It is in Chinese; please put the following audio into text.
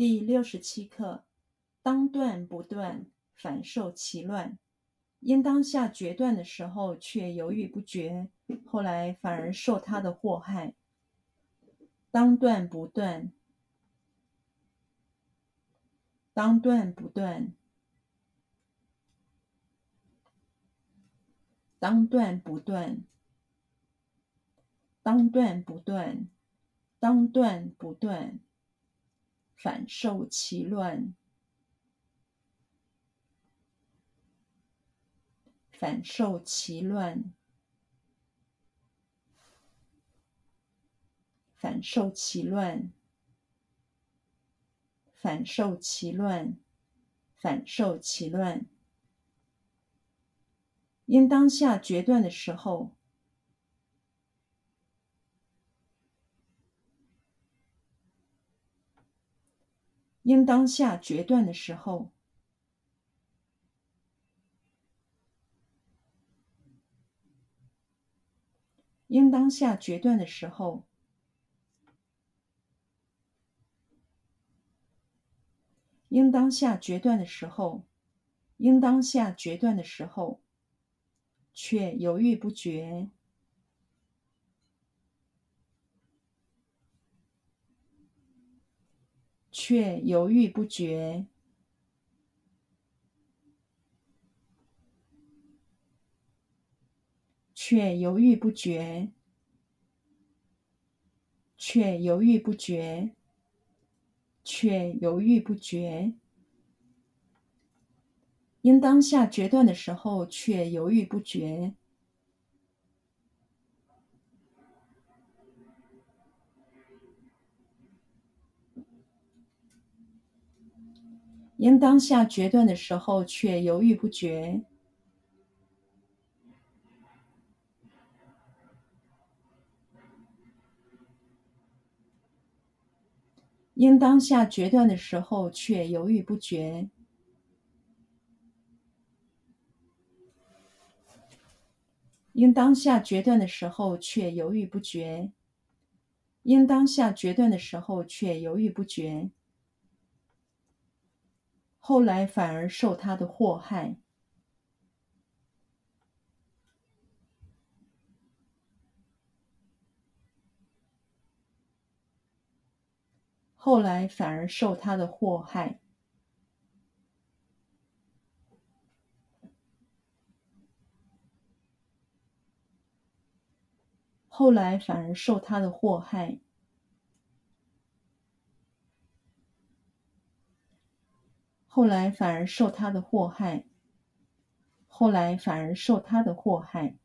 第六十七课：当断不断，反受其乱。因当下决断的时候，却犹豫不决，后来反而受他的祸害。当断不断，当断不断，当断不断，当断不断，当断不断，反受其乱。反受其乱，反受其乱，反受其乱，反受其乱。因当下决断的时候，应当下决断的时候。应当下决断的时候，应当下决断的时候，应当下决断的时候，却犹豫不决，却犹豫不决。却犹豫不决，却犹豫不决，却犹豫不决。因当下决断的时候，却犹豫不决。因当下决断的时候，却犹豫不决。因当下决断的时候，却犹豫不决。因当下决断的时候，却犹豫不决。因当下决断的时候，却犹豫不决。后来反而受他的祸害。后来反而受他的祸害。后来反而受他的祸害。后来反而受他的祸害。后来反而受他的祸害。